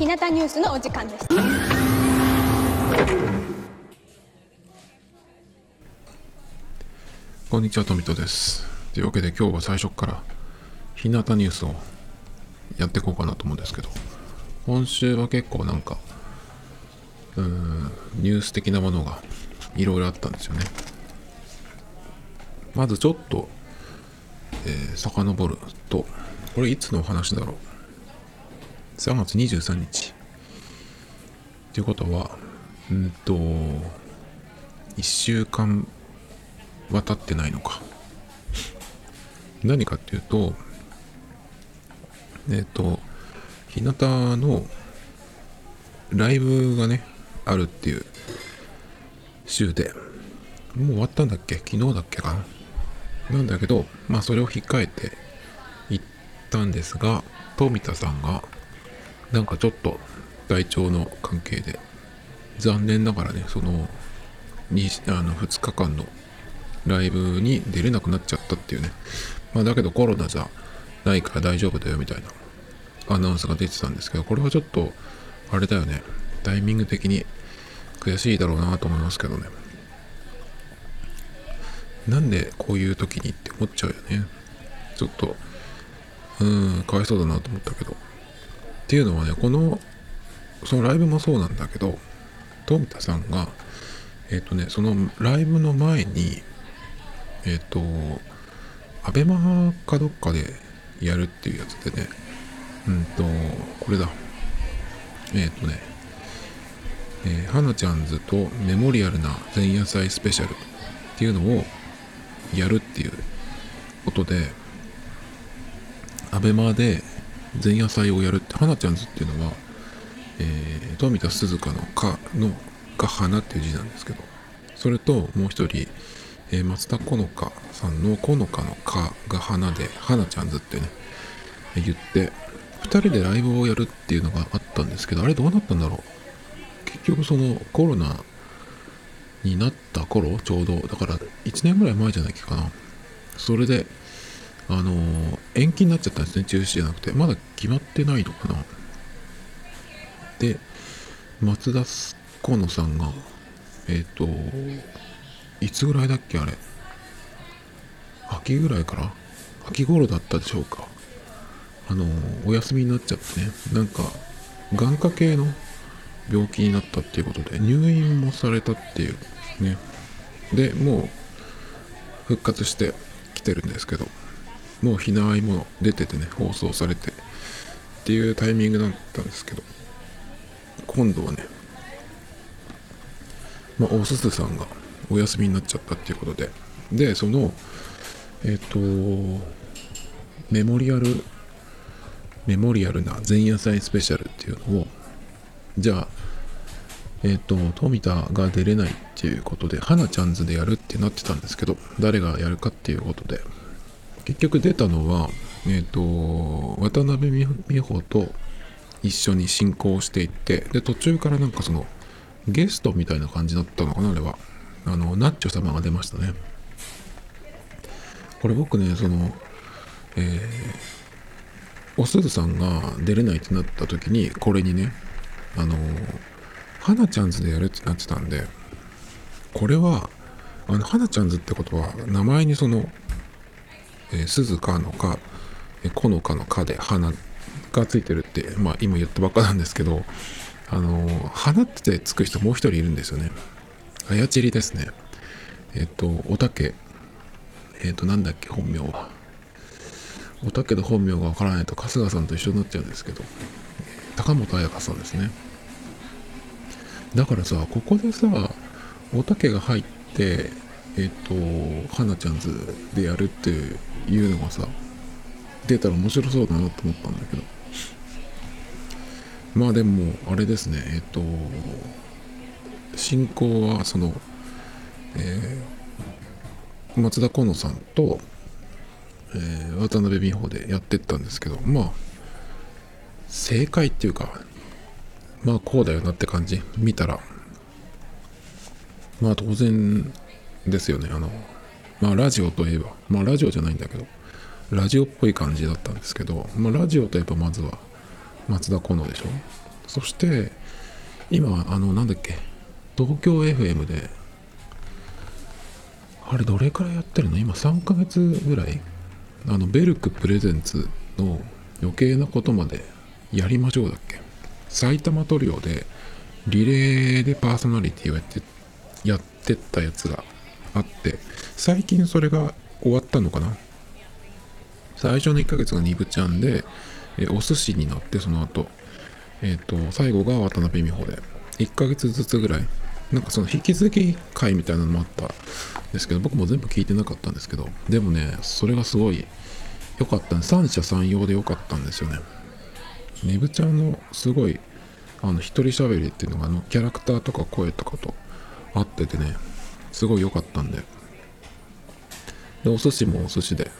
日向ニュースのお時間ですこんにちは、富戸です。というわけで今日は最初から日向ニュースをやっていこうかなと思うんですけど、今週は結構なんか、うん、ニュース的なものがいろいろあったんですよね。まずちょっと、えー、遡ると、これいつのお話だろう。3月23日。っていうことは、うんと、1週間渡ってないのか。何かっていうと、えっ、と、日向のライブがね、あるっていう週で、もう終わったんだっけ？昨日だっけかな？なんだけど、まあそれを控えて行ったんですが、富田さんが、なんかちょっと体調の関係で、残念ながらね、その、にあの2日間のライブに出れなくなっちゃったっていうね。まあだけどコロナじゃないから大丈夫だよみたいなアナウンスが出てたんですけど、これはちょっと、あれだよね。タイミング的に悔しいだろうなと思いますけどね。なんでこういう時にって思っちゃうよね。ちょっと、うん、かわいそうだなと思ったけど。っていうのはね、この、そのライブもそうなんだけど、富田さんが、えっ、とね、そのライブの前に、えっ、と、アベマかどっかでやるっていうやつでね、うんと、これだ。えっ、とね、えー、花ちゃんズとメモリアルな前夜祭スペシャルっていうのをやるっていうことで、アベマで前夜祭をやるって、花ちゃんズっていうのは、えー、富田鈴香のかのが花っていう字なんですけど、それともう一人、えー松田好花さんの好花のかが花で、花ちゃんズってね、言って、二人でライブをやるっていうのがあったんですけど、あれどうなったんだろう？結局そのコロナになった頃、ちょうど、だから1年ぐらい前じゃないかな。それで、あのー延期になっちゃったんですね、中止じゃなくて。まだ決まってないのかな。で、松田好花さんが、えっ、と、いつぐらいだっけ、あれ。秋ぐらいから秋頃だったでしょうか。あの、お休みになっちゃってね、なんか、眼科系の病気になったっていうことで、入院もされたっていうね。で、もう、復活してきてるんですけど、もう避難も出ててね、放送されて。っていうタイミングだったんですけど、今度はね、まあ、おすずさんがお休みになっちゃったっていうことで、で、その、えっ、と、メモリアル、メモリアルな前夜祭スペシャルっていうのを、じゃあ、えっ、と、富田が出れないっていうことで、花ちゃんズでやるってなってたんですけど、誰がやるかっていうことで、結局出たのは、えっ、と、渡辺美穂と一緒に進行していって、で、途中からなんかその、ゲストみたいな感じだったのかな、あれは。あの、ナッチョ様が出ましたね。これ僕ね、その、えー、おすずさんが出れないってなった時に、これにね、あの、花ちゃんズでやるってなってたんで、これは、あの、花ちゃんズってことは、名前にその、えー、鈴鹿のか、えー、このかのかで花がついてるって、まあ今言ったばっかなんですけど、あのー花ってつく人もう一人いるんですよね。あやちりですね。えっ、と、おたけ、えっ、と、なんだっけ、本名は。おたけの本名がわからないと春日さんと一緒になっちゃうんですけど、高本彩香さんですね。だからさ、ここでさ、おたけが入って、えっ、と、花ちゃんズでやるっていうのがさ、出たら面白そうだなと思ったんだけど。まあでも、あれですね、えっ、と、進行はその、えー松田好花さんと、えー渡辺美穂でやってったんですけどまあ正解っていうかまあこうだよなって感じ見たらまあ当然ですよねあのまあラジオといえばまあラジオじゃないんだけどラジオっぽい感じだったんですけどまあラジオといえばまずは松田好花でしょ。そして今あのなんだっけ東京 FM であれどれくらいやってるの？今3ヶ月ぐらいあのベルクプレゼンツの余計なことまでやりましょうだっけ。埼玉トリオでリレーでパーソナリティをやってやってったやつがあって最近それが終わったのかな？最初の1ヶ月がニブちゃんで、えお寿司になってその後。えっ、ー、と最後が渡辺美穂で。1ヶ月ずつぐらい。なんかその引き続き会みたいなのもあったんですけど僕も全部聞いてなかったんですけどでもねそれがすごい良かった三者三様で良かったんですよね。ねぶちゃんのすごいあの一人喋りっていうのがあのキャラクターとか声とかと合っててね。すごい良かったんで。でお寿司もお寿司で。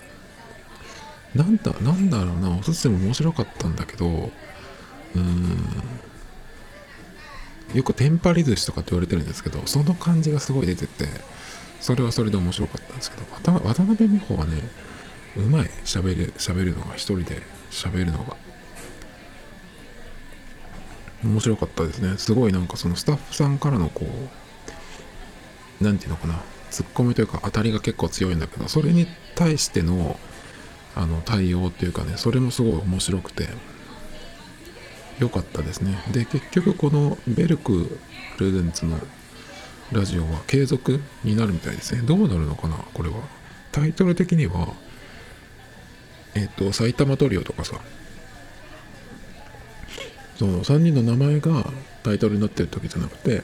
なんだなんだろうな。お寿司も面白かったんだけどうーん。よくテンパり寿司とかって言われてるんですけどその感じがすごい出ててそれはそれで面白かったんですけど渡辺美穂はねうまい。喋る喋るのが一人で喋るのが。面白かったですね。すごいなんかそのスタッフさんからのこう何て言うのかなツッコミというか当たりが結構強いんだけどそれに対してのあの対応っていうかねそれもすごい面白くて良かったですね。で結局このベルクプレゼンツのラジオは継続になるみたいですね。どうなるのかなこれは。タイトル的にはえっ、と埼玉トリオとかさその3人の名前がタイトルになってる時じゃなくて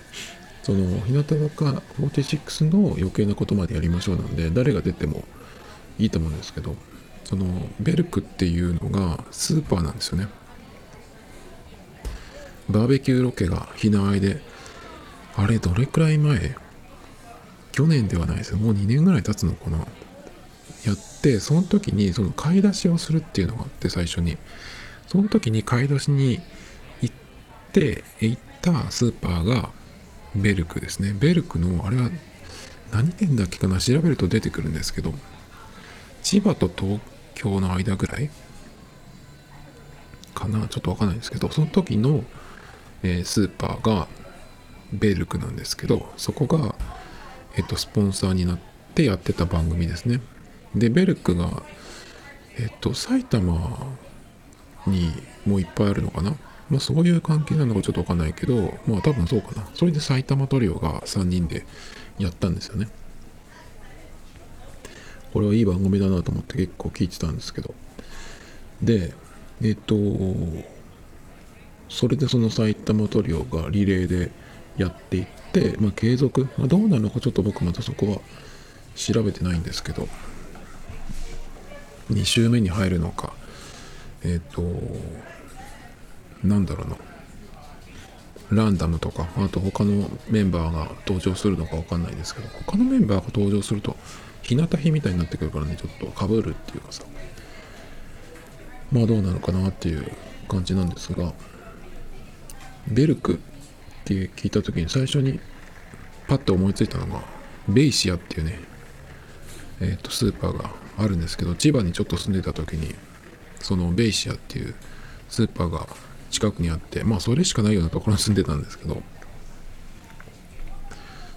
その日向坂46の余計なことまでやりましょうなんで誰が出てもいいと思うんですけどそのベルクっていうのがスーパーなんですよね。バーベキューロケが日の合いであれどれくらい前？去年ではないですよ。もう2年ぐらい経つのかな？やってその時にその買い出しをするっていうのがあって最初に。その時に買い出しに行って行ったスーパーがベルクですね。ベルクのあれは何店だっけかな？調べると出てくるんですけど千葉と東京の間ぐらい？かな？ちょっとわかんないんですけどその時のえー、スーパーがベルクなんですけどそこが、えっと、スポンサーになってやってた番組ですね。でベルクがえっと埼玉にもういっぱいあるのかな？まあそういう関係なのかちょっとわかんないけどまあ多分そうかな。それで埼玉トリオが3人でやったんですよね。これはいい番組だなと思って結構聞いてたんですけど。でえっとそれでその埼玉トリオがリレーでやっていって、まあ、継続、まあ、どうなるのかちょっと僕またそこは調べてないんですけど。2週目に入るのかえっ、となんだろうな。ランダムとかあと他のメンバーが登場するのか分かんないですけど他のメンバーが登場すると日向日みたいになってくるからねちょっとかぶるっていうかさ。まあどうなのかなっていう感じなんですがベルクって聞いた時に最初にパッと思いついたのがベイシアっていうねえっ、ー、とスーパーがあるんですけど千葉にちょっと住んでた時にそのベイシアっていうスーパーが近くにあってまあそれしかないようなところに住んでたんですけど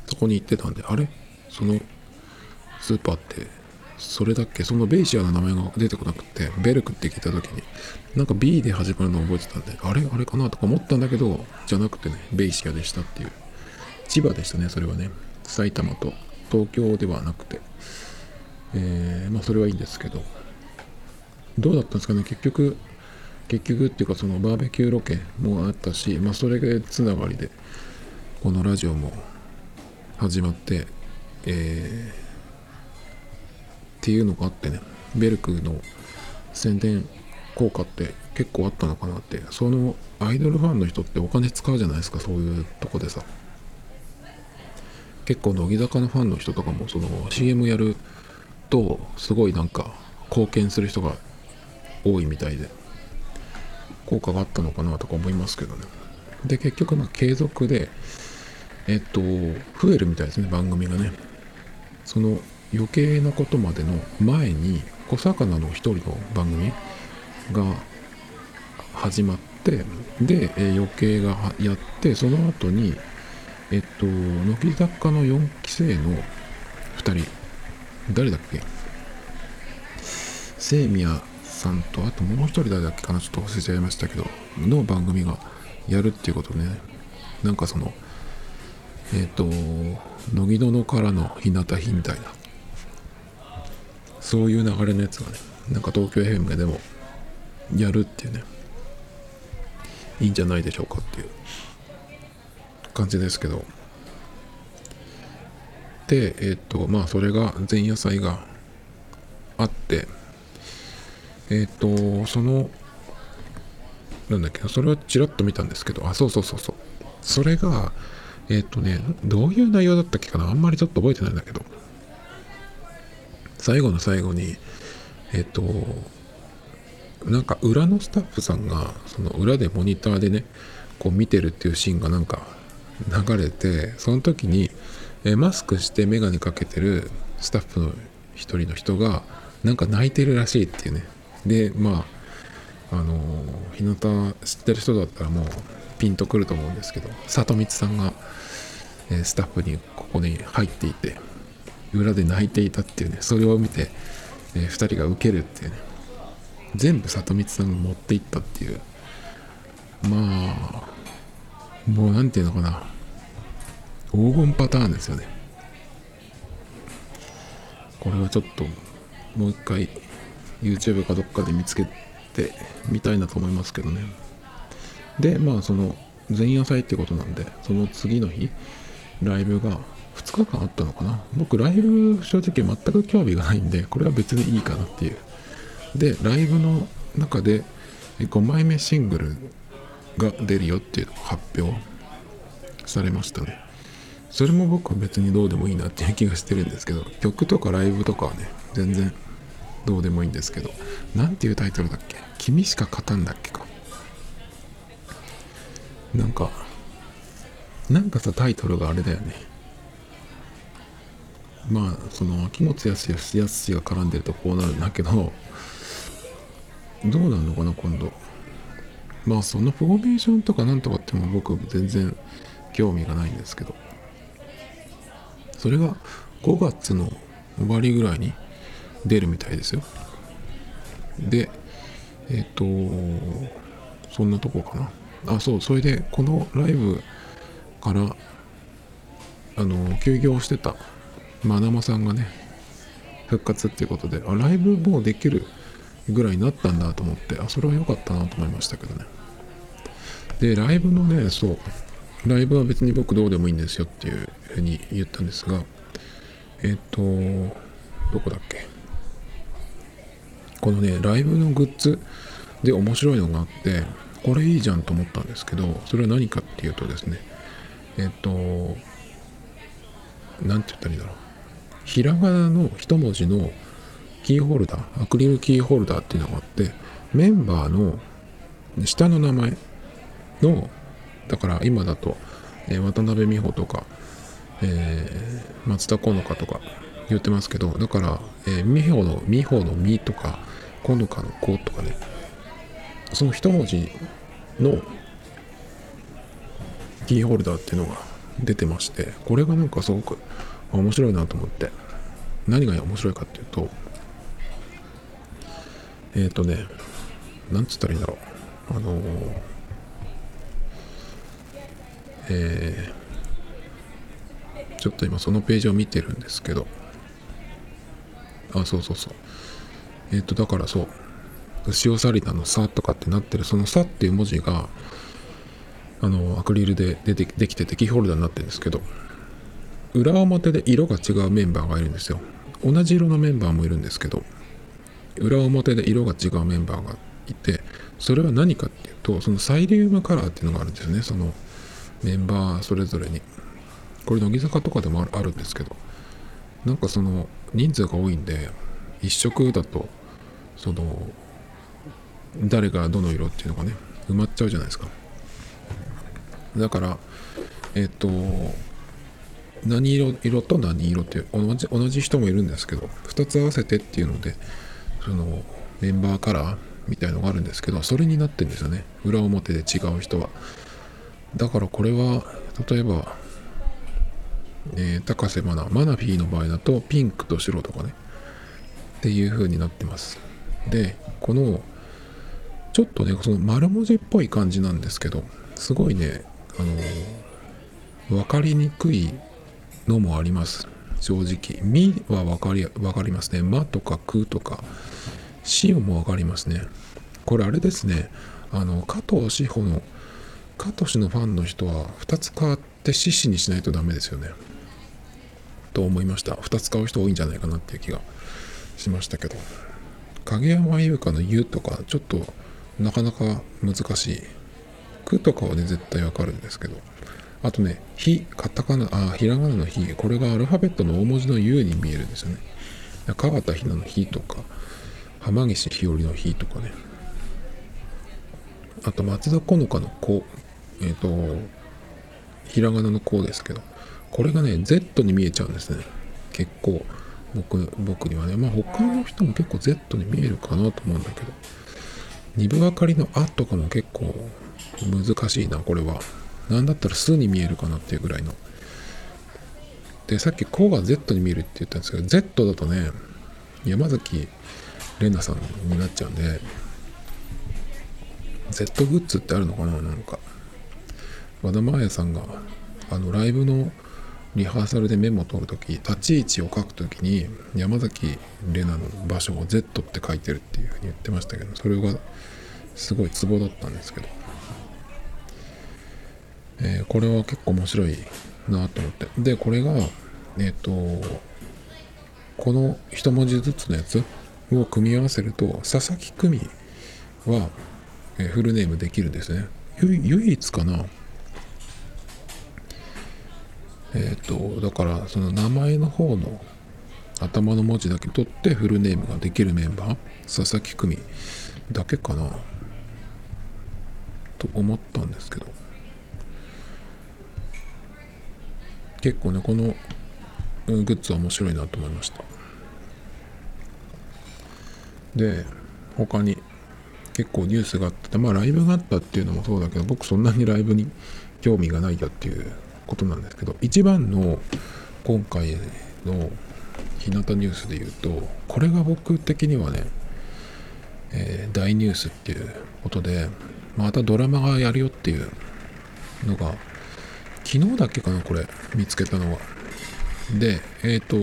そこに行ってたんであれ？そのスーパーってそれだっけ？そのベイシアの名前が出てこなくてベルクって聞いた時になんか B で始まるのを覚えてたんであれ？あれかなとか思ったんだけどじゃなくてねベイシアでしたっていう千葉でしたねそれはね。埼玉と東京ではなくて。えー、まあそれはいいんですけど。どうだったんですかね？結局結局っていうかそのバーベキューロケもあったしまあそれがつながりでこのラジオも始まってえーっていうのがあってねベルクの宣伝効果って結構あったのかなってそのアイドルファンの人ってお金使うじゃないですかそういうとこでさ。結構乃木坂のファンの人とかもその CM やるとすごいなんか貢献する人が多いみたいで。効果があったのかなとか思いますけどね。で結局まあ継続でえっと増えるみたいですね番組がね。その余計なことまでの前に小魚の一人の番組が始まってで、え余計がやってその後にえっと乃木坂の4期生の2人。誰だっけ？清宮さんとあともう一人誰だっけかなちょっと忘れちゃいましたけどの番組がやるっていうことね。なんかそのえっ、と乃木殿からの日向日みたいな。そういう流れのやつがねなんか東京 FM でもやるっていうね。いいんじゃないでしょうかっていう。感じですけど。でえっ、とまあそれが前夜祭があってえっ、とそのなんだっけなそれはちらっと見たんですけどあそうそうそうそう。それがえっ、とねどういう内容だったっけかなあんまりちょっと覚えてないんだけど。最後の最後にえっ、となんか裏のスタッフさんがその裏でモニターでねこう見てるっていうシーンがなんか流れてその時にえマスクして眼鏡かけてるスタッフの一人の人がなんか泣いてるらしいっていうね。でまああの日向知ってる人だったらもうピンとくると思うんですけど里光さんが、えスタッフにここに入っていて裏で泣いていたっていうねそれを見て、え2人が受けるっていうね全部里光さんが持っていったっていう。まあもう何て言うのかな。黄金パターンですよね。これはちょっともう一回 YouTube かどっかで見つけてみたいなと思いますけどね。でまあその前夜祭ってことなんでその次の日ライブが2日間あったのかな。僕ライブ正直全く興味がないんでこれは別にいいかなっていう。でライブの中で5枚目シングルが出るよっていう発表されましたね。それも僕は別にどうでもいいなっていう気がしてるんですけど曲とかライブとかはね全然どうでもいいんですけど何ていうタイトルだっけ？君しか勝たんだっけか。なんかなんかさタイトルがあれだよね。まあその秋元康やすが絡んでるとこうなるんだけどどうなるのかな今度。まあそのフォーメーションとかなんとかっても僕全然興味がないんですけど。それが5月の終わりぐらいに出るみたいですよ。でえっ、ー、とそんなとこかな。あそうそれでこのライブからあの休業してたまなまさんがね復活っていうことであライブもうできるぐらいになったんだと思ってあそれは良かったなと思いましたけどね。でライブのねそうライブは別に僕どうでもいいんですよっていうふうに言ったんですがえっ、とどこだっけ？このねライブのグッズで面白いのがあってこれいいじゃんと思ったんですけどそれは何かっていうとですねえっ、と何て言ったらいいんだろう。ひらがなの一文字のキーホルダーアクリルキーホルダーっていうのがあってメンバーの下の名前のだから今だと、えー、渡辺美穂とか、えー、松田好花とか言ってますけどだから、えー、美穂の美穂の美とか好花の子とかね。その一文字のキーホルダーっていうのが出てましてこれがなんかすごく面白いなと思って。何が面白いかっていうとえっ、ー、とねなんつったらいいんだろう。あのーえー、ちょっと今そのページを見てるんですけど、あ、そうそうそう。えっ、ー、と、だからそう、塩サリダの「さ」とかってなってるその「さ」っていう文字があのアクリルで出てできててキーホルダーになってるんですけど裏表で色が違うメンバーがいるんですよ。同じ色のメンバーもいるんですけど裏表で色が違うメンバーがいてそれは何かっていうとそのサイリウムカラーっていうのがあるんですよね。そのメンバーそれぞれに。これ乃木坂とかでもあるんですけどなんかその人数が多いんで一色だとその誰がどの色っていうのがね埋まっちゃうじゃないですか。だからえっ、と何色色と何色って同じ同じ人もいるんですけど2つ合わせてっていうのでそのメンバーカラーみたいのがあるんですけどそれになってるんですよね。裏表で違う人は。だからこれは例えば、えー、高瀬マナマナフィーの場合だとピンクと白とかね。っていう風になってます。でこのちょっとねその丸文字っぽい感じなんですけどすごいねあの分かりにくいのもあります。正直「み」は分かり分かりますね「ま」とか「く」とか「し」も分かりますね。これあれですね。あの加藤志保の加藤氏のファンの人は2つ変わって獅子にしないとダメですよね。と思いました。2つ買う人多いんじゃないかなっていう気がしましたけど。影山優香の「ゆ」とかちょっとなかなか難しい「く」とかはね絶対わかるんですけどあとね、ひ、カタカナ、あ、ひらがなのひ、これがアルファベットの大文字の U に見えるんですよね。川田ひなのひとか、浜岸ひよりのひとかね。あと、松田好花の子、えっ、ー、と、ひらがなの子ですけど、これがね、Z に見えちゃうんですね。結構、僕、僕にはね。まあ、他の人も結構 Z に見えるかなと思うんだけど、二分分かりのあとかも結構難しいな、これは。なんだったら数に見えるかなっていうぐらいの。で、さっきこが Z に見えるって言ったんですけど、Z だとね、山崎玲奈さんになっちゃうんで、Z グッズってあるのかななんか。和田真彩さんが、あの、ライブのリハーサルでメモを取るとき、立ち位置を書くときに、山崎玲奈の場所を Z って書いてるっていうふうに言ってましたけど、それがすごいツボだったんですけど。えー、これは結構面白いなと思ってでこれがえっ、ー、とこの一文字ずつのやつを組み合わせると佐々木久美は、フルネームできるんですね唯一かなえっ、とだからその名前の方の頭の文字だけ取ってフルネームができるメンバー佐々木久美だけかなと思ったんですけど。結構ねこのグッズは面白いなと思いました。で他に結構ニュースがあってまあライブがあったっていうのもそうだけど僕そんなにライブに興味がないよっていうことなんですけど一番の今回の日向ニュースで言うとこれが僕的にはね、えー、大ニュースっていうことでまたドラマがやるよっていうのが昨日だっけかな、これ、見つけたのは。で、えっ、ー、と、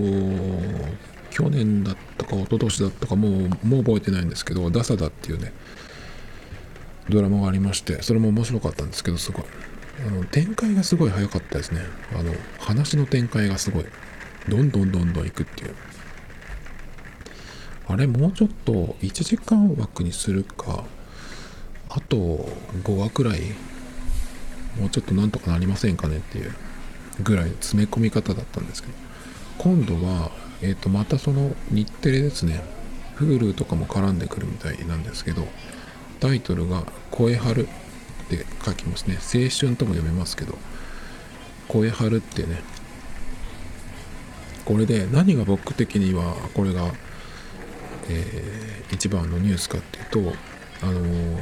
去年だったか、一昨年だったか、もう、もう覚えてないんですけど、ダサダっていうね、ドラマがありまして、それも面白かったんですけど、すごい。あの、展開がすごい早かったですね。あの、話の展開がすごい。どんどんどんどん行くっていう。あれ、もうちょっと1時間枠にするか、あと5話くらいもうちょっとなんとかなりませんかねっていうぐらい詰め込み方だったんですけど今度は、えー、とまたその日テレですね Hulu とかも絡んでくるみたいなんですけどタイトルが「声張る」って書きますね。青春とも読めますけど。声張るってね。これで何が僕的にはこれが、えー、一番のニュースかっていうとあのー、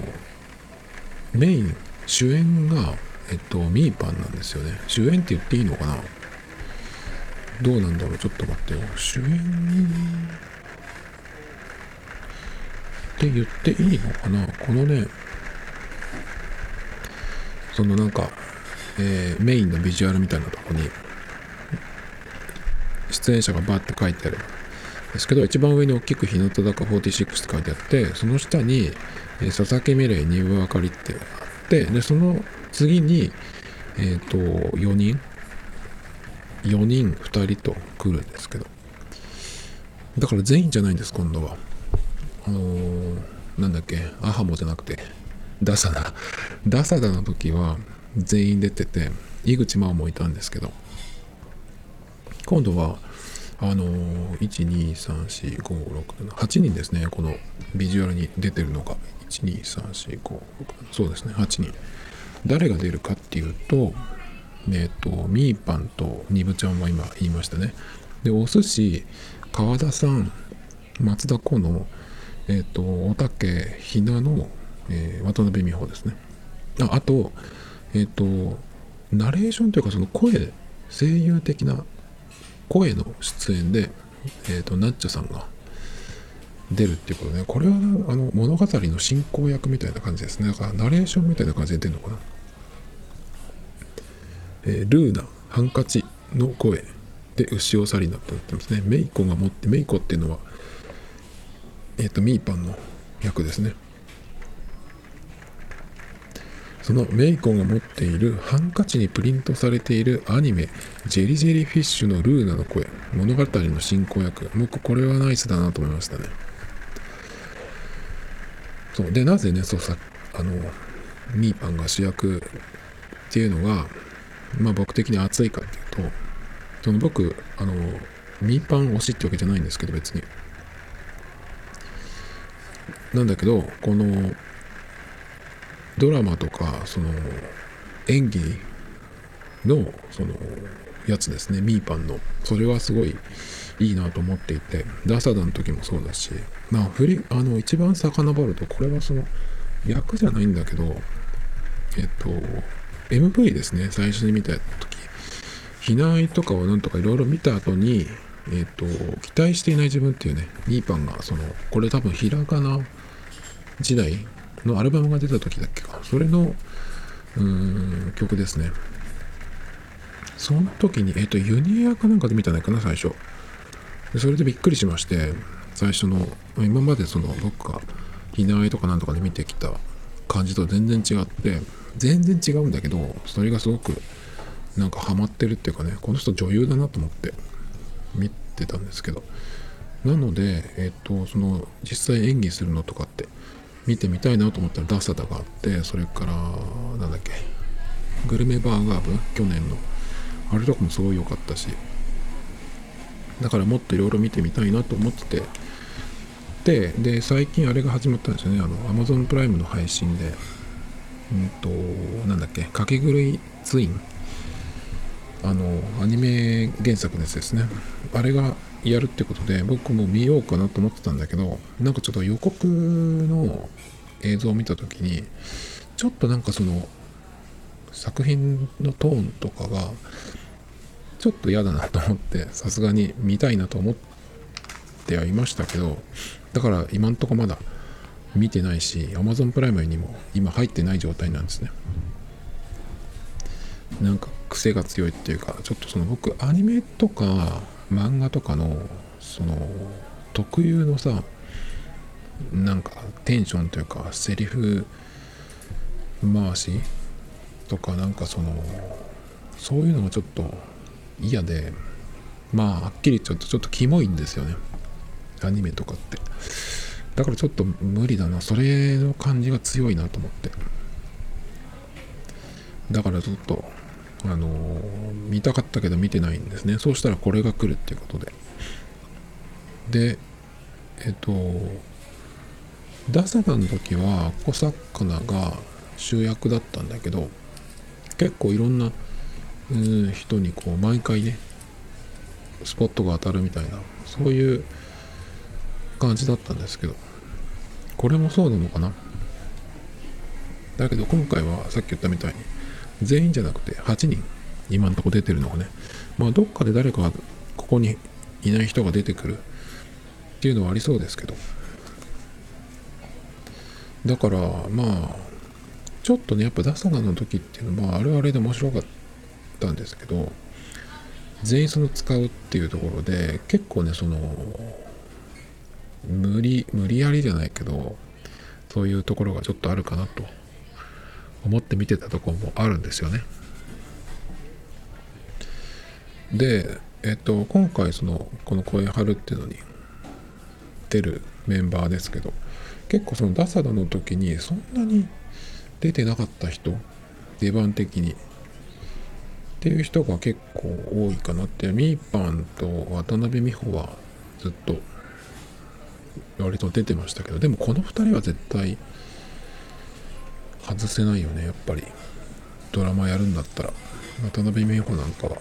メイン主演がえっと、ミーパンなんですよね。主演って言っていいのかな？どうなんだろう？ちょっと待ってよ。主演って言っていいのかな？このね、そのなんか、えー、メインのビジュアルみたいなとこに、出演者がバーって書いてある。ですけど、一番上に大きく日向坂46って書いてあって、その下に、えー、佐々木美玲、二部あかりってあって、で、その次に、えっ、ー、と、4人、4人、2人と来るんですけど、だから全員じゃないんです、今度は。あのー、なんだっけ、アハモじゃなくて、ダサダ。ダサダの時は全員出てて、井口真央もいたんですけど、今度は、あのー、1、2、3、4、5、6、7、8人ですね、このビジュアルに出てるのが。1、2、3、4、5、6、そうですね、8人。誰が出るかっていうと、えっ、ー、と、ミーパンとニブちゃんは今言いましたね。で、お寿司、川田さん、松田好の、えっ、とおたけひなの、えー渡辺美穂ですねああとえっ、とナレーションというかその声声優的な声の出演で、えー、とナッチョさんが出るっていうことで、これはあの物語の進行役みたいな感じですね。だからナレーションみたいな感じで出るのかな。えールーナ、ハンカチの声で牛尾サリナってなってますね。メイコが持って、メイコっていうのは、えっ、と、ミーパンの役ですね。そのメイコンが持っているハンカチにプリントされているアニメ「ジェリジェリフィッシュ」のルーナの声物語の進行役。僕これはナイスだなと思いましたね。そう。でなぜねそうさあのミーパンが主役っていうのがまあ僕的に熱いかっていうとその僕あのミーパン推しってわけじゃないんですけど別に。なんだけどこのドラマとかその演技のそのやつですね。ミーパンの。それはすごいいいなと思っていて。ダサダの時もそうだし。まあ振りあの一番遡るとこれはその役じゃないんだけどえっと MV ですね。最初に見た時。避難とかをなんとかいろいろ見た後にえっと期待していない自分っていうね。ミーパンがそのこれ多分ひらがな時代のアルバムが出た時だっけか。それのうーん曲ですね。その時にえっ、とユニアかなんかで見たんだかな最初。でそれでびっくりしまして最初の今までその僕が避難とかなんとかで見てきた感じと全然違って全然違うんだけどそれがすごくなんかハマってるっていうかねこの人女優だなと思って見てたんですけど。なのでえっ、とその実際演技するのとかって見てみたいなと思ったらダサダがあってそれからなんだっけグルメバーガー部去年の。あれとかもすごい良かったし。だからもっといろいろ見てみたいなと思ってて。でで最近あれが始まったんですよね。あの Amazon プライムの配信で。うんとなんだっけかけ狂いツイン。あのアニメ原作のやつですね。あれがやるってことで僕も見ようかなと思ってたんだけどなんかちょっと予告の映像を見た時にちょっとなんかその作品のトーンとかがちょっと嫌だなと思ってさすがに見たいなと思ってはいましたけどだから今んとこまだ見てないし Amazon プライムにも今入ってない状態なんですね。なんか癖が強いっていうかちょっとその僕アニメとか漫画とかのその特有のさなんかテンションというかセリフ回しとかなんかそのそういうのがちょっと嫌でまあはっきり言っちゃうとちょっとキモいんですよね。アニメとかって。だからちょっと無理だな。それの感じが強いなと思って。だからちょっとあの見たかったけど見てないんですね。そうしたらこれが来るっていうことで。でえっとダサダの時は小魚が主役だったんだけど結構いろんなうん人にこう毎回ねスポットが当たるみたいなそういう感じだったんですけど。これもそうなのかな。だけど今回はさっき言ったみたいに全員じゃなくて8人今んとこ出てるのがね。まあどっかで誰かがここにいない人が出てくる。っていうのはありそうですけど。だからまあちょっとねやっぱダサナの時っていうのは、あ、あれあれで面白かったんですけど全員その使うっていうところで結構ねその無理無理やりじゃないけどそういうところがちょっとあるかなと。思って見てたところもあるんですよね。で、えっと、今回そのこの「声張る」っていうのに出るメンバーですけど結構そのダサダの時にそんなに出てなかった人出番的にっていう人が結構多いかなってミーパンと渡辺美穂はずっと割と出てましたけどでもこの2人は絶対外せないよねやっぱり。ドラマやるんだったら。渡辺美穂なんかは。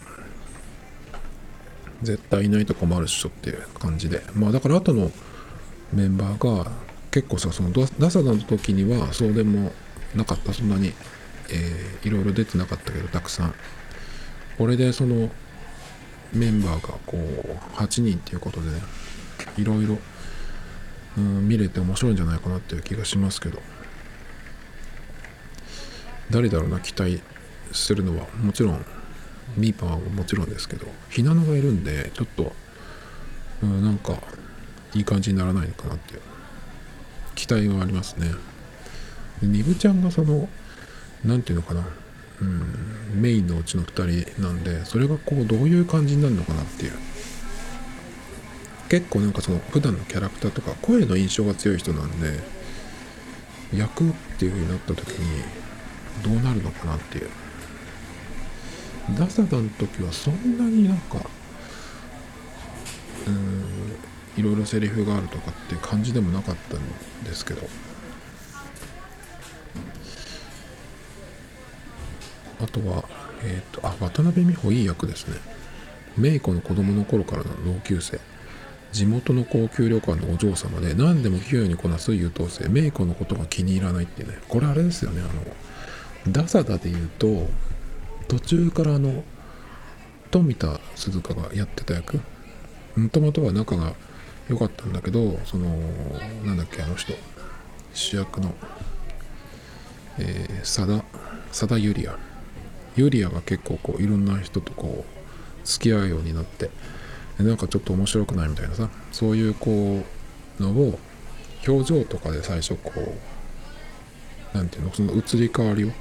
絶対いないと困るっしょっていう感じで。まあだから後のメンバーが結構さそのダサダの時にはそうでもなかった。そんなに、えー、いろいろ出てなかったけどたくさん。これでそのメンバーがこう8人っていうことでねいろいろ、うん、見れて面白いんじゃないかなっていう気がしますけど。誰だろうな期待するのはもちろん。ミーパーはもちろんですけどひなのがいるんでちょっと、うん、なんかいい感じにならないのかなって。いう期待はありますね。ニブちゃんがその何て言うのかな。うんメインのうちの2人なんでそれがこうどういう感じになるのかなっていう。結構なんかその普段のキャラクターとか声の印象が強い人なんで役っていう風になった時にどうなるのかなっていうダサダの時はそんなになんかうんいろいろセリフがあるとかって感じでもなかったんですけどあとは、えっ、ー、と、あ、渡辺美穂いい役ですね。メイコの子供の頃からの同級生。地元の高級旅館のお嬢様で何でも器用にこなす優等生。メイコのことが気に入らないってね。これあれですよね。あの、ダサダで言うと、途中からあの、富田鈴香がやってた役？もともとは仲が良かったんだけど、その、なんだっけ、あの人。主役の、えー、佐田、佐田ユリア。ユリアが結構こういろんな人とこう付き合うようになってなんかちょっと面白くないみたいなさそういうこうのを表情とかで最初こう何ていうの？その移り変わりを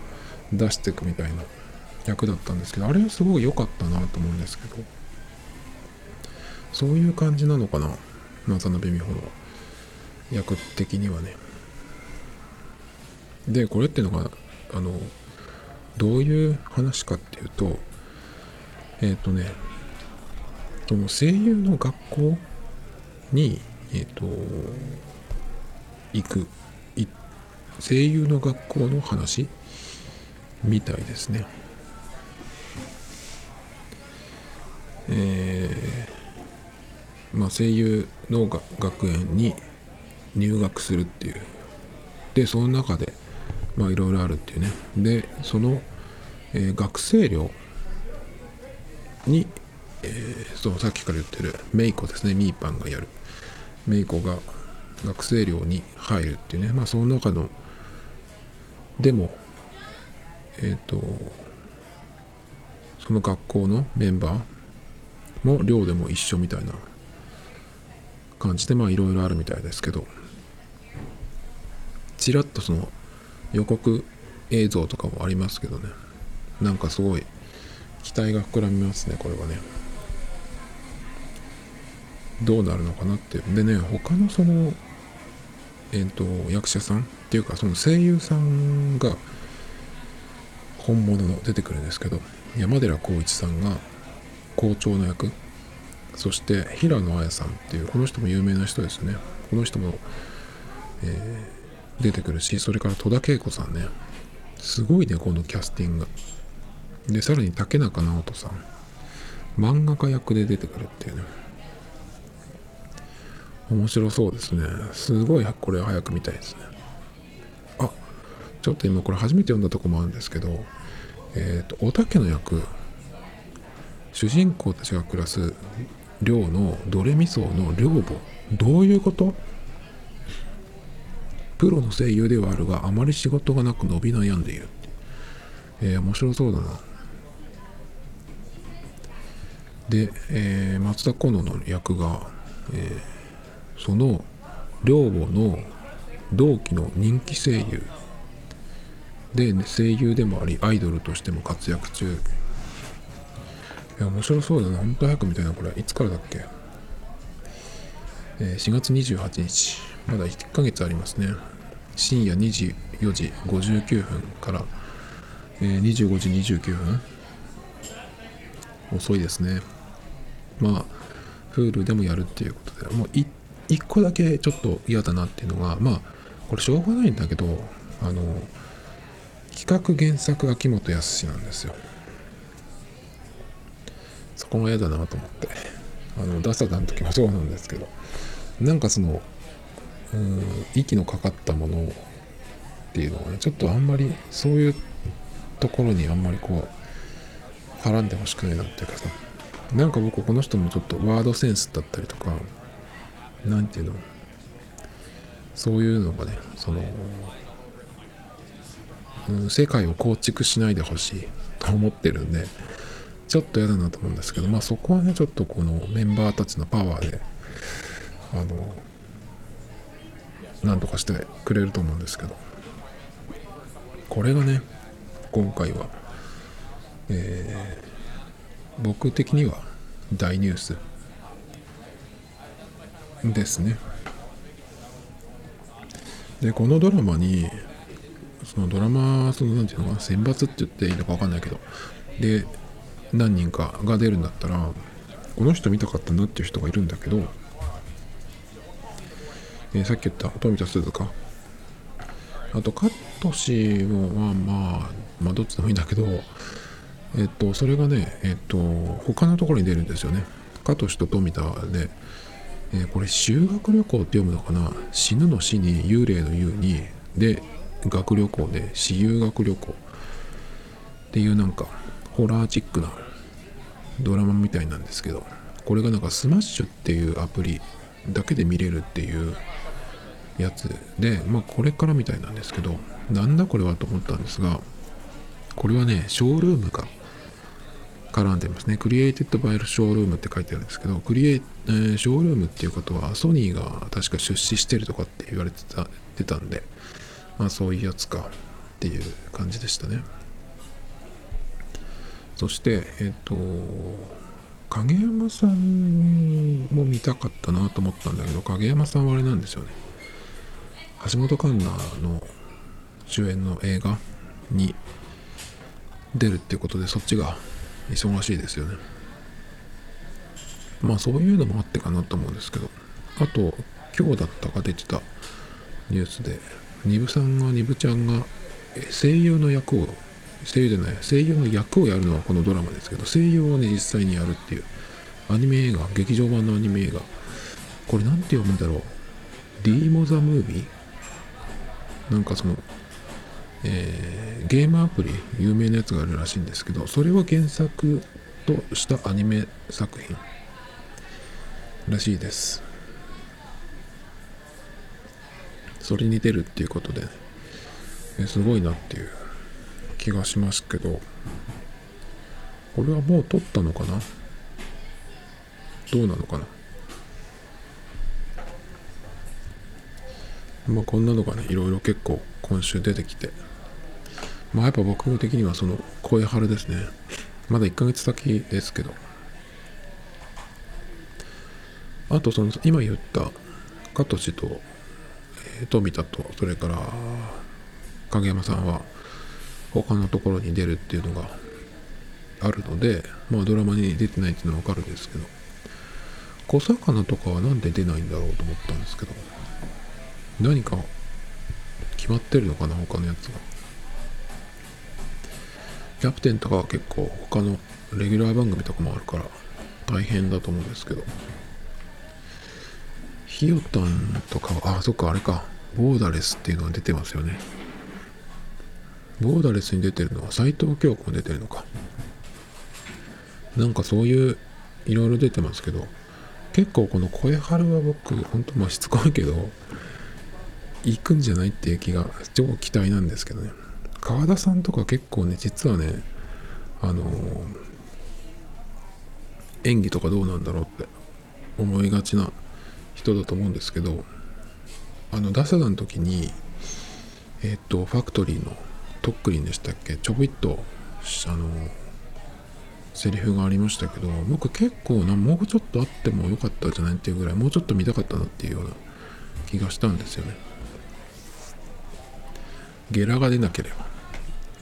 出していくみたいな役だったんですけどあれはすごい良かったなと思うんですけどそういう感じなのかな渡辺美穂の役的にはね。でこれっていうのがあのどういう話かっていうとえっ、ー、とねその声優の学校にえっ、ー、と行く声優の学校の話みたいですね。えー、まあ声優の学園に入学するっていう。でその中でまあいろいろあるっていうね。でその、えー、学生寮に、えー、そうさっきから言ってるメイコですね。ミーパンがやる。メイコが学生寮に入るっていうね。まあその中のでもえっ、ー、とその学校のメンバーも寮でも一緒みたいな感じでまあいろいろあるみたいですけどちらっとその予告映像とかもありますけどね。なんかすごい期待が膨らみますねこれはね。どうなるのかなってでね他のそのえっ、ー、と役者さんっていうかその声優さんが本物の出てくるんですけど山寺宏一さんが校長の役そして平野綾さんっていうこの人も有名な人ですねこの人も、えー出てくるし、それから戸田恵子さんね。すごいね、このキャスティング。で、さらに竹中直人さん。漫画家役で出てくるっていうね。面白そうですね。すごいこれ早く見たいですね。ちょっと今これ初めて読んだとこもあるんですけど、え、ー、と、おたけの役、主人公たちが暮らす寮のドレミ層の寮母。どういうこと？プロの声優ではあるがあまり仕事がなく伸び悩んでいる。えー、面白そうだな。で、えー、松田好乃の役が、えー、その寮母の同期の人気声優。で、ね、声優でもありアイドルとしても活躍中。いや面白そうだな。本当早く見たいなこれ。いつからだっけ、えー、4月28日。まだ1ヶ月ありますね。深夜2時4時59分から、えー、25時29分。遅いですね。まあ Hulu でもやるっていうことで。もう1個だけちょっと嫌だなっていうのがまあこれしょうがないんだけどあの企画原作秋元康なんですよ。そこが嫌だなと思って。あのダサダの時もそうなんですけど。なんかそのうん息のかかったものっていうのはねちょっとあんまりそういうところにあんまりこう絡んでほしくないなっていうかさ。なんか僕この人もちょっとワードセンスだったりとか何ていうの？そういうのがねその、世界を構築しないでほしいと思ってるんでちょっと嫌だなと思うんですけどまあそこはねちょっとこのメンバーたちのパワーであのなんとかしてくれると思うんですけどこれがね今回は、えー、僕的には大ニュースですね。でこのドラマにそのドラマその何ていうのかな選抜って言っていいのか分かんないけどで何人かが出るんだったらこの人見たかったなっていう人がいるんだけど、え、さっき言った富田鈴香あとカット氏もまあまあまあどっちでもいいんだけどえっとそれがねえっと他のところに出るんですよね。カトシと富田で、え、これ修学旅行って読むのかな？死ぬの死に幽霊の幽にで学旅行で私有学旅行。っていうなんかホラーチックなドラマみたいなんですけどこれがなんかスマッシュっていうアプリだけで見れるっていうやつでまあこれからみたいなんですけどなんだこれはと思ったんですがこれはねショールームが絡んでますね。 created by ショールームって書いてあるんですけどクリエイ、えー、ショールームっていうことはソニーが確か出資してるとかって言われてたてたんでまあそういうやつかっていう感じでしたね。そしてえっ、と影山さんも見たかったなと思ったんだけど影山さんはあれなんですよね。橋本環奈の主演の映画に出るっていうことでそっちが忙しいですよね。まあそういうのもあってかなと思うんですけど。あと今日だったか出てたニュースでニブさんがニブちゃんが声優の役を声優じゃない声優の役をやるのはこのドラマですけど声優をね実際にやるっていうアニメ映画劇場版のアニメ映画。これ何て読むんだろう。ディーモ・ザ・ムービー？なんかその、えー、ゲームアプリ？有名なやつがあるらしいんですけどそれは原作としたアニメ作品らしいです。それに出るっていうことで、ね、すごいなっていう気がしますけどこれはもう撮ったのかな？どうなのかな？まあこんなのがねいろいろ結構今週出てきてまあやっぱ僕的にはその声春ですね。まだ1ヶ月先ですけど。あとその今言ったカトシと、富田とそれから影山さんは他のところに出るっていうのがあるので、まあドラマに出てないっていうのはわかるんですけど、小魚とかはなんで出ないんだろうと思ったんですけど、何か決まってるのかな、他のやつが。キャプテンとかは結構他のレギュラー番組とかもあるから大変だと思うんですけど、ひよたんとかは、あ、そっか、あれか、ボーダレスっていうのが出てますよね。ボーダレスに出てるのは斎藤京子も出てるのか。なんかそういういろいろ出てますけど、結構この声春は僕、本当まあしつこいけど、行くんじゃないっていう気が超期待なんですけどね。川田さんとか結構ね、実はね、あのー、演技とかどうなんだろうって思いがちな人だと思うんですけど、あの、ダサダの時に、えっ、と、ファクトリーのトックリンでしたっけ？ちょびっとあのセリフがありましたけど僕結構なもうちょっとあってもよかったじゃないっていうぐらいもうちょっと見たかったなっていうような気がしたんですよね。ゲラが出なければ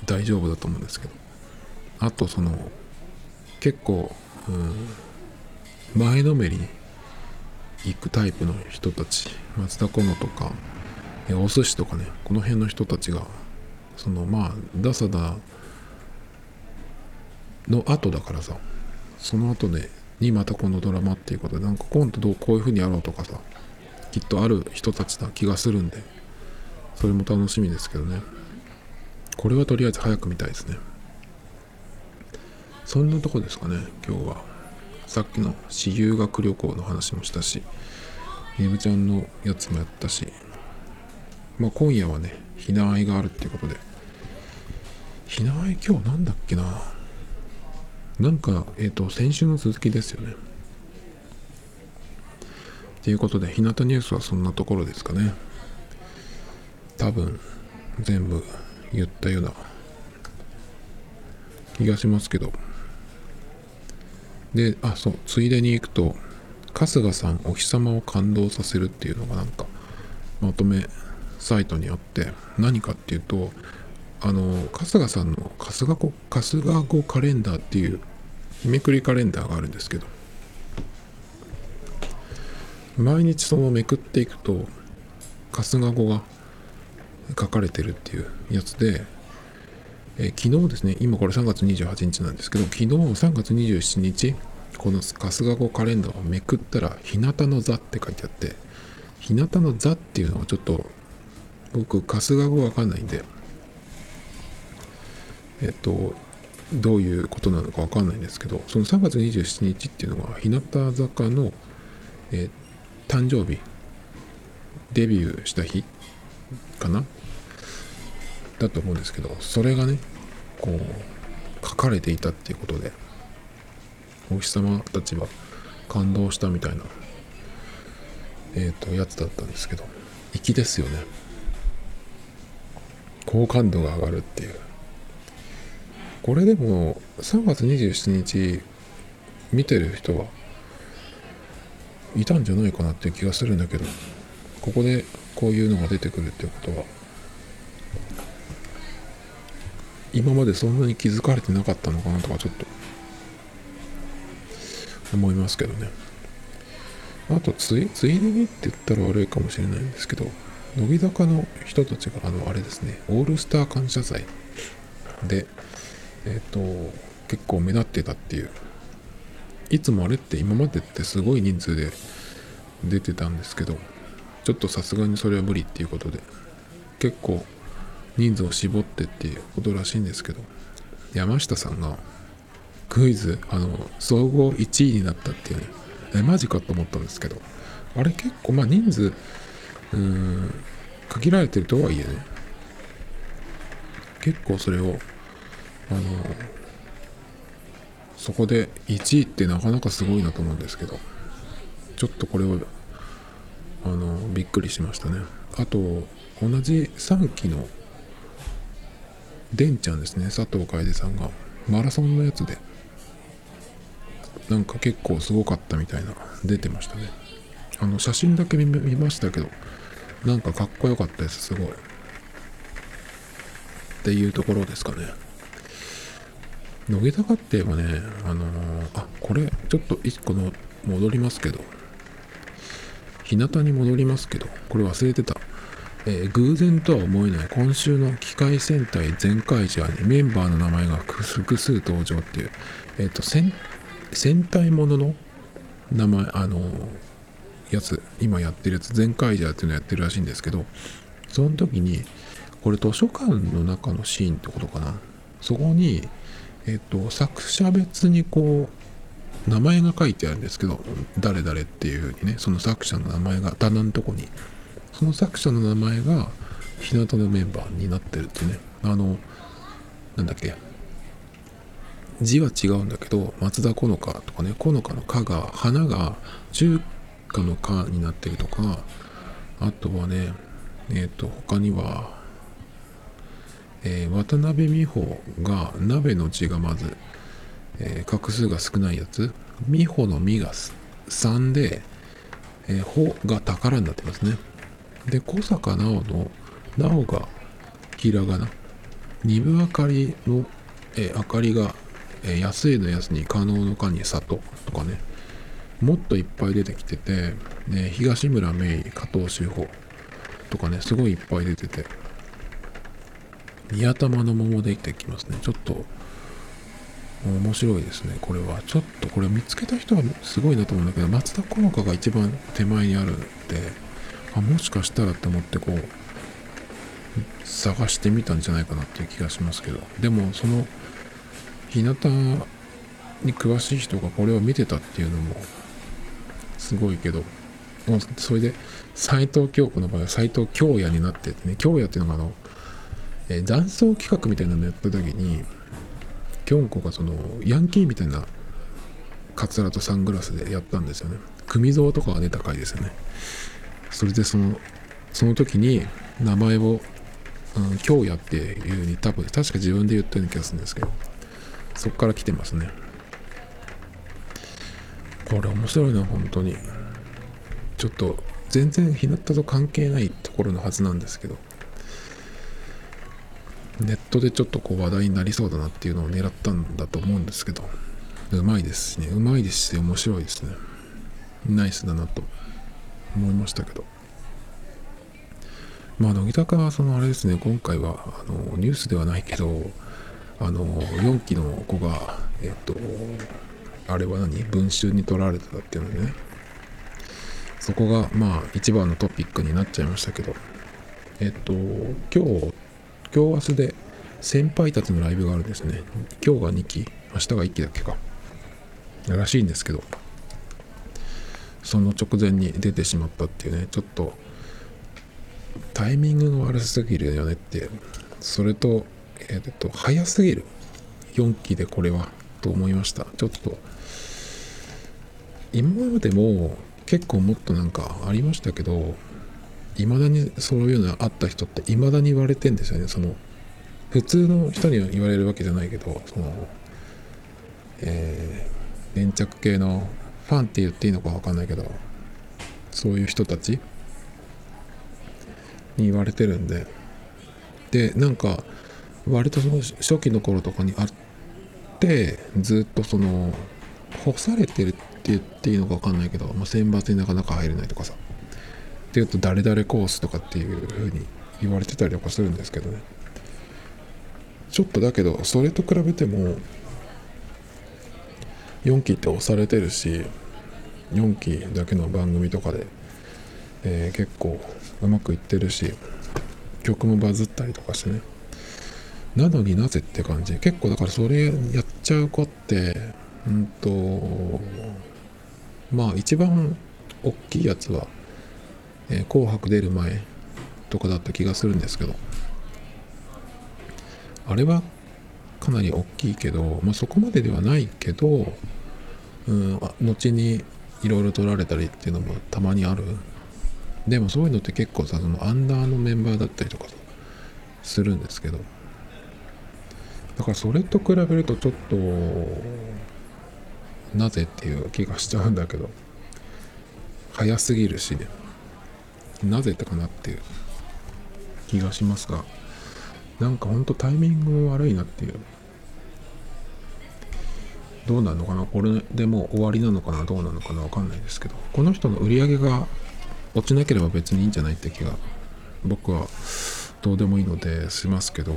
大丈夫だと思うんですけど。あとその結構、うん、前のめりに行くタイプの人たち松田好乃とかお寿司とかねこの辺の人たちがそのまあダサダの後だからさその後でにまたこのドラマっていうことでなんか今度どうこういう風にやろうとかさきっとある人たちな気がするんでそれも楽しみですけどね。これはとりあえず早く見たいですね。そんなとこですかね今日は。さっきの私有学旅行の話もしたしゲームちゃんのやつもやったしまあ今夜はねひなあいがあるっていうことでひなあい今日なんだっけな？なんかえっ、ー、と先週の続きですよね。ということで日向ニュースはそんなところですかね。多分全部言ったような気がしますけど。であそうついでに行くと春日さんお日様を感動させるっていうのがなんかまとめサイトにあって何かっていうとあの春日さんの春日語春日語カレンダーっていう日めくりカレンダーがあるんですけど毎日そのめくっていくと春日語が書かれてるっていうやつで、えー、昨日ですね今これ3月28日なんですけど昨日3月27日この春日語カレンダーをめくったら「日向の座」って書いてあって日向の座っていうのはちょっと僕春日語わかんないんでえっとどういうことなのかわかんないんですけどその3月27日っていうのは日向坂の、えー、誕生日デビューした日かな？だと思うんですけどそれがねこう書かれていたっていうことでお日様たちは感動したみたいなえっ、ー、とやつだったんですけど粋ですよね。好感度が上がるっていう。これでも3月27日見てる人はいたんじゃないかなっていう気がするんだけどここでこういうのが出てくるっていうことは今までそんなに気づかれてなかったのかなとかちょっと思いますけどね。あとついついでにって言ったら悪いかもしれないんですけど乃木坂の人たちがあのあれですねオールスター感謝祭でえっ、ー、と結構目立ってたっていういつもあれって今までってすごい人数で出てたんですけどちょっとさすがにそれは無理っていうことで結構人数を絞ってっていうことらしいんですけど山下さんがクイズあの総合1位になったっていうねえマジかと思ったんですけどあれ結構まあ人数うん限られてるとはいえね結構それをあのそこで1位ってなかなかすごいなと思うんですけどちょっとこれをあのびっくりしましたね。あと同じ3期のデンちゃんですね。佐藤楓さんが。マラソンのやつで。なんか結構すごかったみたいな。出てましたね。あの写真だけ見ましたけどなんかかっこよかったですすごい。っていうところですかね。乃木坂って言えばね、あのー、あ、これ、ちょっと一個の戻りますけど、日向に戻りますけど、これ忘れてた。えー、偶然とは思えない今週の機械戦隊全開ジャーにメンバーの名前が複数登場っていう、えっ、ー、と戦、戦隊ものの名前、あの、やつ、今やってるやつ、全開ジャーっていうのやってるらしいんですけど、その時に、これ図書館の中のシーンってことかな。そこに、えっと、作者別にこう、名前が書いてあるんですけど、誰々っていうふうにね、その作者の名前が棚のとこに、その作者の名前が、日向のメンバーになってるってね、あの、なんだっけ、字は違うんだけど、松田好花とかね、好花の花が、花が中華の花になってるとか、あとはね、えっ、ー、と、他には、えー、渡辺美穂が鍋の字がまず、えー、画数が少ないやつ。美穂の実が3で、えー、穂が宝になってますね。で小坂直の直がひらがな二分明かりの、え、明かりが、え、安いのやつに可能のかに里とかねもっといっぱい出てきてて、ね、東村芽衣加藤修穂とかねすごいいっぱい出てて宮玉の桃でてきますね。ちょっと面白いですね。これは。ちょっとこれ見つけた人はすごいなと思うんだけど、松田好花が一番手前にあるんで、あもしかしたらって思ってこう探してみたんじゃないかなっていう気がしますけど。でもその日向に詳しい人がこれを見てたっていうのもすごいけどもうそれで斎藤京子の場合は斎藤京也になっててね京也っていうのがあの、えー、男装企画みたいなのやった時に京子がそのヤンキーみたいなカツラとサングラスでやったんですよね。組蔵とかが出た回ですよね。それでそのその時に名前を、うん、京也っていう風に多分確か自分で言ったような気がするんですけどそっから来てますね。これ面白いな本当に。ちょっと全然日向と関係ないところのはずなんですけどネットでちょっとこう話題になりそうだなっていうのを狙ったんだと思うんですけどうまいですしね。うまいですし面白いですね。ナイスだなと。思いましたけど。まあ乃木坂はそのあれですね今回はあのニュースではないけどあの4期の子がえっとあれは何？文春に取られてたっていうのでね。そこがまあ一番のトピックになっちゃいましたけど。えっと今日今日明日で先輩たちのライブがあるんですね。今日が2期明日が1期だっけか。らしいんですけど。その直前に出てしまったっていうねちょっとタイミングが悪すぎるよねってそれとえっ、と早すぎる。4期でこれはと思いました。ちょっと今までも結構もっとなんかありましたけどいまだにそういうのあった人っていまだに言われてんですよね。その普通の人には言われるわけじゃないけどそのえー、粘着系のファンって言っていいのか分かんないけどそういう人たちに言われてるんで。でなんか割とその初期の頃とかにあってずっとその干されてるって言っていいのか分かんないけど、まあ、選抜になかなか入れないとかさ。っていうと誰々コースとかっていう風に言われてたりとかするんですけどね。ちょっとだけどそれと比べても4期って押されてるし4期だけの番組とかで、えー、結構うまくいってるし曲もバズったりとかしてね。なのになぜって感じ。結構だからそれやっちゃう子ってうんとまあ一番大きいやつは、えー、紅白出る前とかだった気がするんですけどあれはかなり大きいけど、まあ、そこまでではないけど、うん、後にいろいろ取られたりっていうのもたまにある。でもそういうのって結構さそのアンダーのメンバーだったりとかするんですけど。だからそれと比べるとちょっとなぜっていう気がしちゃうんだけど。早すぎるしねなぜってかなっていう気がしますが。なんかほんとタイミングも悪いなっていう。どうなのかな？これでもう終わりなのかな？どうなのかな？わかんないですけど。この人の売り上げが落ちなければ別にいいんじゃないって気が僕はどうでもいいのでしますけど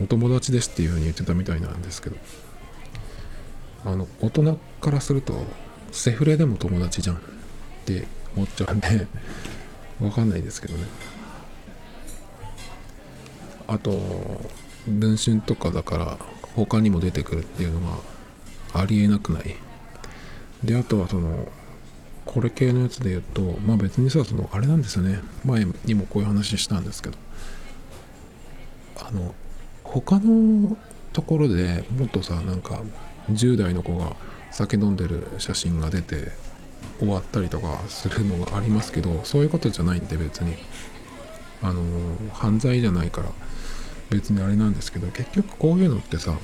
お友達ですっていうふうに言ってたみたいなんですけど。あの大人からするとセフレでも友達じゃんって思っちゃうんでわかんないですけどね。あと文春とかだから他にも出てくるっていうのはありえなくない。であとはそのこれ系のやつで言うとまあ別にさそのあれなんですよね。前にもこういう話したんですけど。あの他のところでもっとさなんか10代の子が酒飲んでる写真が出て終わったりとかするのがありますけどそういうことじゃないんで別に。あの犯罪じゃないから。別にあれなんですけど結局こういうのってさ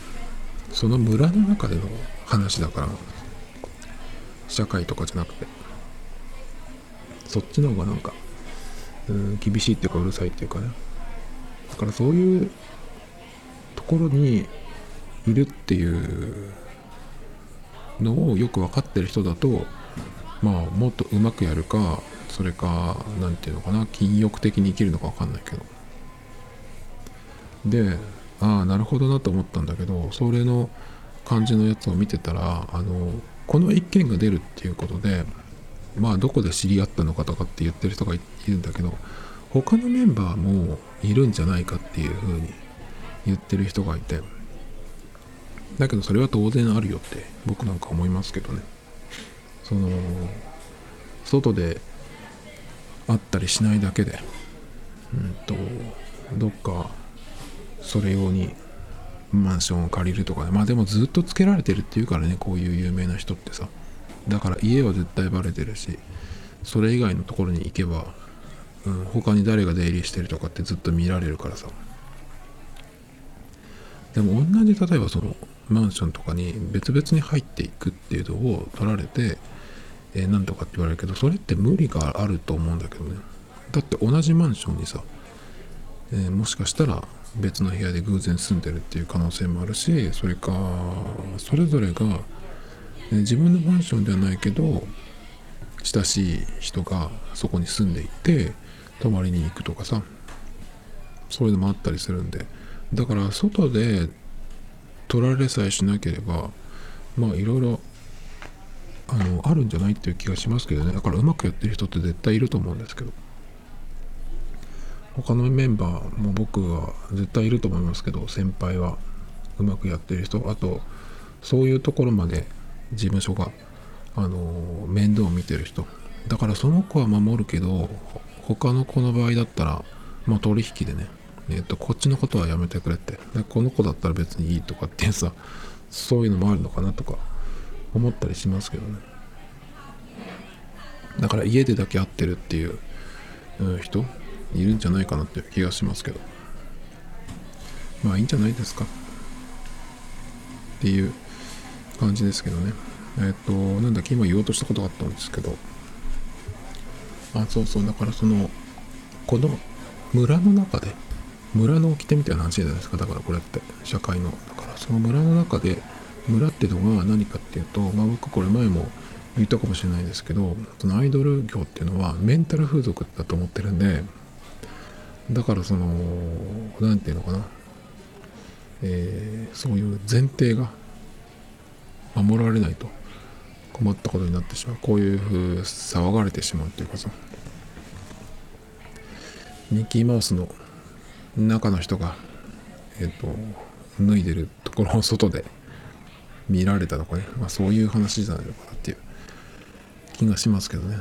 その村の中での話だから社会とかじゃなくてそっちの方がなんかうん厳しいっていうかうるさいっていうかね。だからそういうところにいるっていうのをよく分かってる人だとまあもっとうまくやるかそれか何て言うのかな禁欲的に生きるのか分かんないけど。でああなるほどなと思ったんだけどそれの感じのやつを見てたらあのこの一件が出るっていうことでまあどこで知り合ったのかとかって言ってる人がいるんだけど他のメンバーもいるんじゃないかっていう風に言ってる人がいてだけどそれは当然あるよって僕なんか思いますけどね。その外で会ったりしないだけでうんとどっかそれ用にマンションを借りるとかね。まあでもずっとつけられてるっていうからねこういう有名な人ってさ。だから家は絶対バレてるしそれ以外のところに行けば、うん、他に誰が出入りしてるとかってずっと見られるからさ。でも同じ例えばそのマンションとかに別々に入っていくっていうのを取られて、えー、なんとかって言われるけどそれって無理があると思うんだけどね。だって同じマンションにさ、えー、もしかしたら別の部屋で偶然住んでるっていう可能性もあるしそれかそれぞれが、え、自分のマンションではないけど親しい人がそこに住んでいて泊まりに行くとかさそういうのもあったりするんで。だから外で取られさえしなければまあいろいろあのあるんじゃないっていう気がしますけどね。だからうまくやってる人って絶対いると思うんですけど。他のメンバーも僕は絶対いると思いますけど先輩はうまくやってる人。あとそういうところまで事務所があの面倒を見てる人。だからその子は守るけど他の子の場合だったらまあ取引でねえ、ー、とこっちのことはやめてくれって。でこの子だったら別にいいとかってさそういうのもあるのかなとか思ったりしますけどね。だから家でだけ会ってるっていう、人。いるんじゃないかなって気がしますけど。まあいいんじゃないですか。っていう感じですけどね。えっ、となんだっけ今言おうとしたことがあったんですけど。あそうそう。だからそのこの村の中で村の掟みたいな話じゃないですか。だからこれって。社会の。だからその村の中で村ってのが何かっていうと、まあ、僕これ前も言ったかもしれないですけどそのアイドル業っていうのはメンタル風俗だと思ってるんでだからその何て言うのかな、えー、そういう前提が守られないと困ったことになってしまう。こういうふう騒がれてしまうっていうかさ。ミッキーマウスの中の人がえっ、ー、と脱いでるところを外で見られたとかね、まあ、そういう話じゃないのかなっていう気がしますけどね。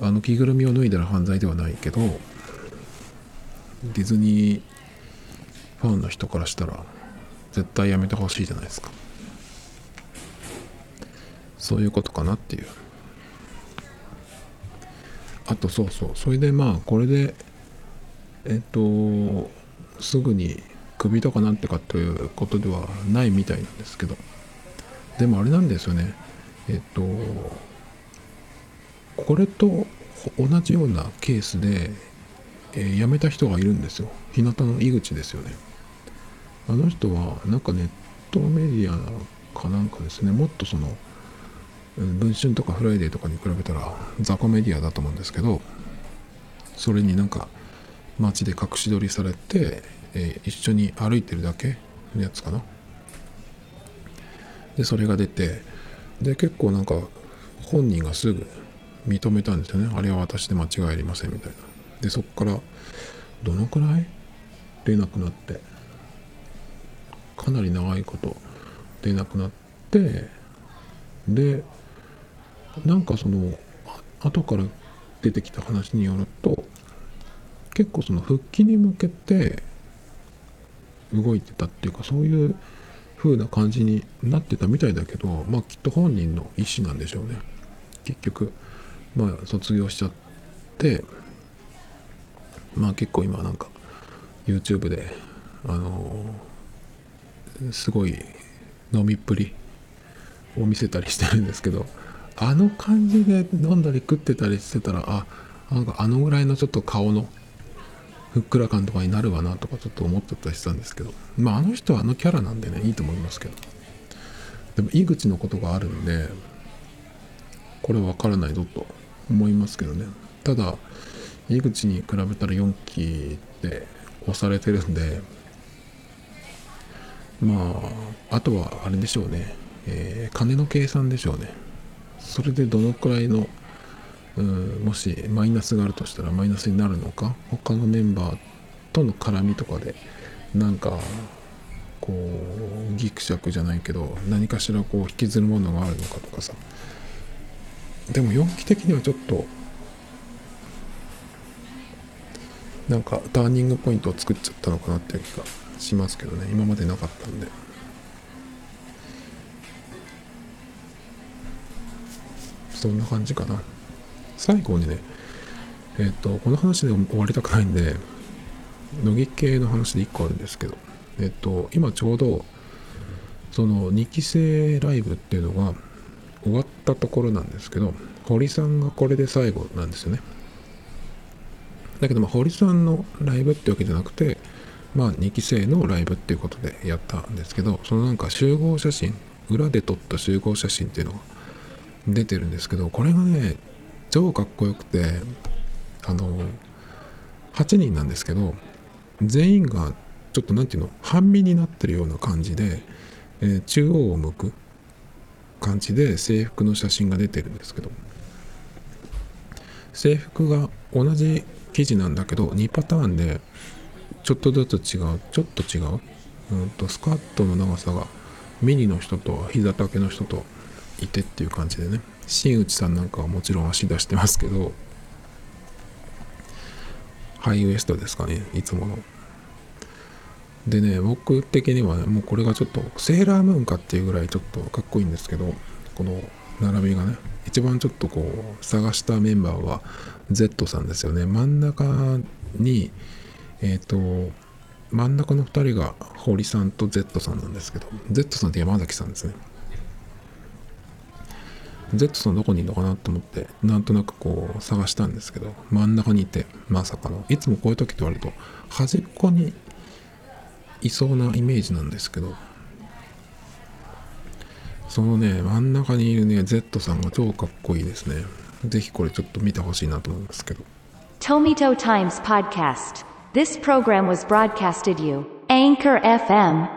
あの着ぐるみを脱いだら犯罪ではないけどディズニーファンの人からしたら絶対やめてほしいじゃないですか。そういうことかなっていう。あとそうそう。それでまあこれでえっとすぐに首とかなんてかということではないみたいなんですけど。でもあれなんですよね。えっとこれと同じようなケースでえー、辞めた人がいるんですよ。日向の井口ですよね。あの人はなんかネットメディアかなんかですね。もっとその文春とかフライデーとかに比べたら雑魚メディアだと思うんですけどそれになんか街で隠し撮りされて、えー、一緒に歩いてるだけのやつかな。でそれが出てで結構なんか本人がすぐ認めたんですよね。あれは私で間違いありませんみたいな。でそこからどのくらい？出なくなって。かなり長いこと出なくなって。でなんかその後から出てきた話によると結構その復帰に向けて動いてたっていうかそういう風な感じになってたみたいだけどまあきっと本人の意思なんでしょうね。結局まあ卒業しちゃってまあ結構今なんか YouTube であのー、すごい飲みっぷりを見せたりしてるんですけどあの感じで飲んだり食ってたりしてたらあなんかあのぐらいのちょっと顔のふっくら感とかになるわなとかちょっと思ってたりしたんですけどまああの人はあのキャラなんでねいいと思いますけど。でも井口のことがあるんでこれわからないぞと思いますけどね。ただ井口に比べたら4期で押されてるんでまああとはあれでしょうね、えー、金の計算でしょうね。それでどのくらいのうもしマイナスがあるとしたらマイナスになるのか他のメンバーとの絡みとかでなんかこうギクシャクじゃないけど何かしらこう引きずるものがあるのかとかさ。でも4期的にはちょっとなんかターニングポイントを作っちゃったのかなっていう気がしますけどね。今までなかったんで。そんな感じかな。最後にねえっ、ー、とこの話で終わりたくないんで乃木系の話で1個あるんですけど。えっ、ー、と今ちょうどその2期生ライブっていうのが終わったところなんですけど堀さんがこれで最後なんですよね。だけどまあ堀さんのライブってわけじゃなくてまあ2期生のライブっていうことでやったんですけどそのなんか集合写真裏で撮った集合写真っていうのが出てるんですけどこれがね超かっこよくてあの8人なんですけど全員がちょっと何て言うの半身になってるような感じで、えー、中央を向く感じで制服の写真が出てるんですけど制服が同じ生地なんだけど2パターンでちょっとずつ違うちょっと違う、うんと、スカートの長さがミニの人と膝丈の人といてっていう感じでね。新内さんなんかはもちろん足出してますけどハイウエストですかねいつもの。でね僕的には、ね、もうこれがちょっとセーラームーンかっていうぐらいちょっとかっこいいんですけどこの並びがね一番ちょっとこう探したメンバーは Z さんですよね。真ん中にえっ、ー、と真ん中の2人が堀さんと Z さんなんですけど Z さんって山崎さんですね。Z さんどこにいるのかなと思ってなんとなくこう探したんですけど真ん中にいてまさかのいつもこういう時って言われると端っこにいそうなイメージなんですけどそのね真ん中にいるね Z さんが超かっこいいですね。ぜひこれちょっと見てほしいなと思いますけど Tomito Times Podcast This program was broadcasted you Anchor FM